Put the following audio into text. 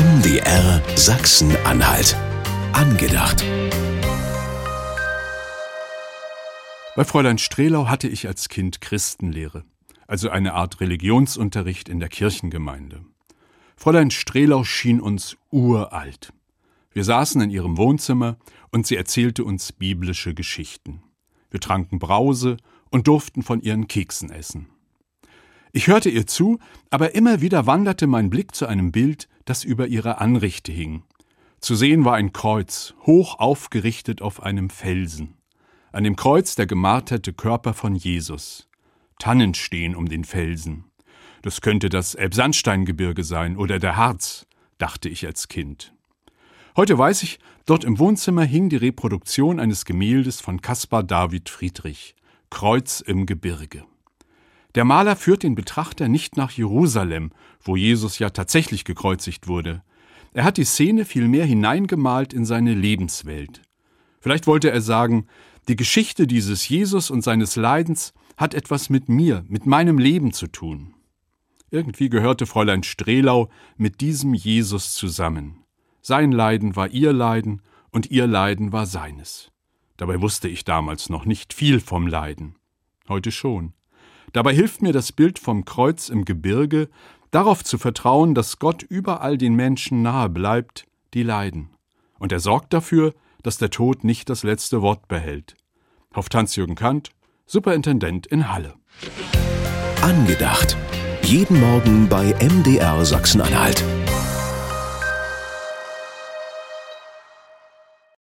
MDR Sachsen-Anhalt. Angedacht. Bei Fräulein Strelau hatte ich als Kind Christenlehre, also eine Art Religionsunterricht in der Kirchengemeinde. Fräulein Strelau schien uns uralt. Wir saßen in ihrem Wohnzimmer und sie erzählte uns biblische Geschichten. Wir tranken Brause und durften von ihren Keksen essen. Ich hörte ihr zu, aber immer wieder wanderte mein Blick zu einem Bild, das über ihrer Anrichte hing. Zu sehen war ein Kreuz, hoch aufgerichtet auf einem Felsen. An dem Kreuz der gemarterte Körper von Jesus. Tannen stehen um den Felsen. Das könnte das Elbsandsteingebirge sein oder der Harz, dachte ich als Kind. Heute weiß ich, dort im Wohnzimmer hing die Reproduktion eines Gemäldes von Caspar David Friedrich, Kreuz im Gebirge. Der Maler führt den Betrachter nicht nach Jerusalem, wo Jesus ja tatsächlich gekreuzigt wurde. Er hat die Szene vielmehr hineingemalt in seine Lebenswelt. Vielleicht wollte er sagen, die Geschichte dieses Jesus und seines Leidens hat etwas mit mir, mit meinem Leben zu tun. Irgendwie gehörte Fräulein Strelau mit diesem Jesus zusammen. Sein Leiden war ihr Leiden und ihr Leiden war seines. Dabei wusste ich damals noch nicht viel vom Leiden. Heute schon. Dabei hilft mir das Bild vom Kreuz im Gebirge, darauf zu vertrauen, dass Gott überall den Menschen nahe bleibt, die leiden. Und er sorgt dafür, dass der Tod nicht das letzte Wort behält. Hofft Hans-Jürgen Kant, Superintendent in Halle. Angedacht. Jeden Morgen bei MDR Sachsen-Anhalt.